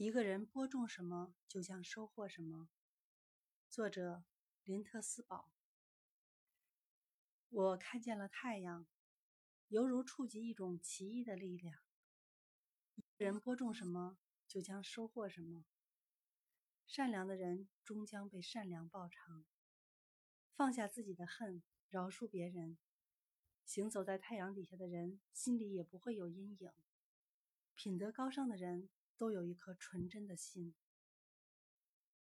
一个人播种什么，就将收获什么。作者：林特斯堡。我看见了太阳，犹如触及一种奇异的力量。人播种什么，就将收获什么。善良的人终将被善良报偿。放下自己的恨，饶恕别人。行走在太阳底下的人，心里也不会有阴影。品德高尚的人。都有一颗纯真的心。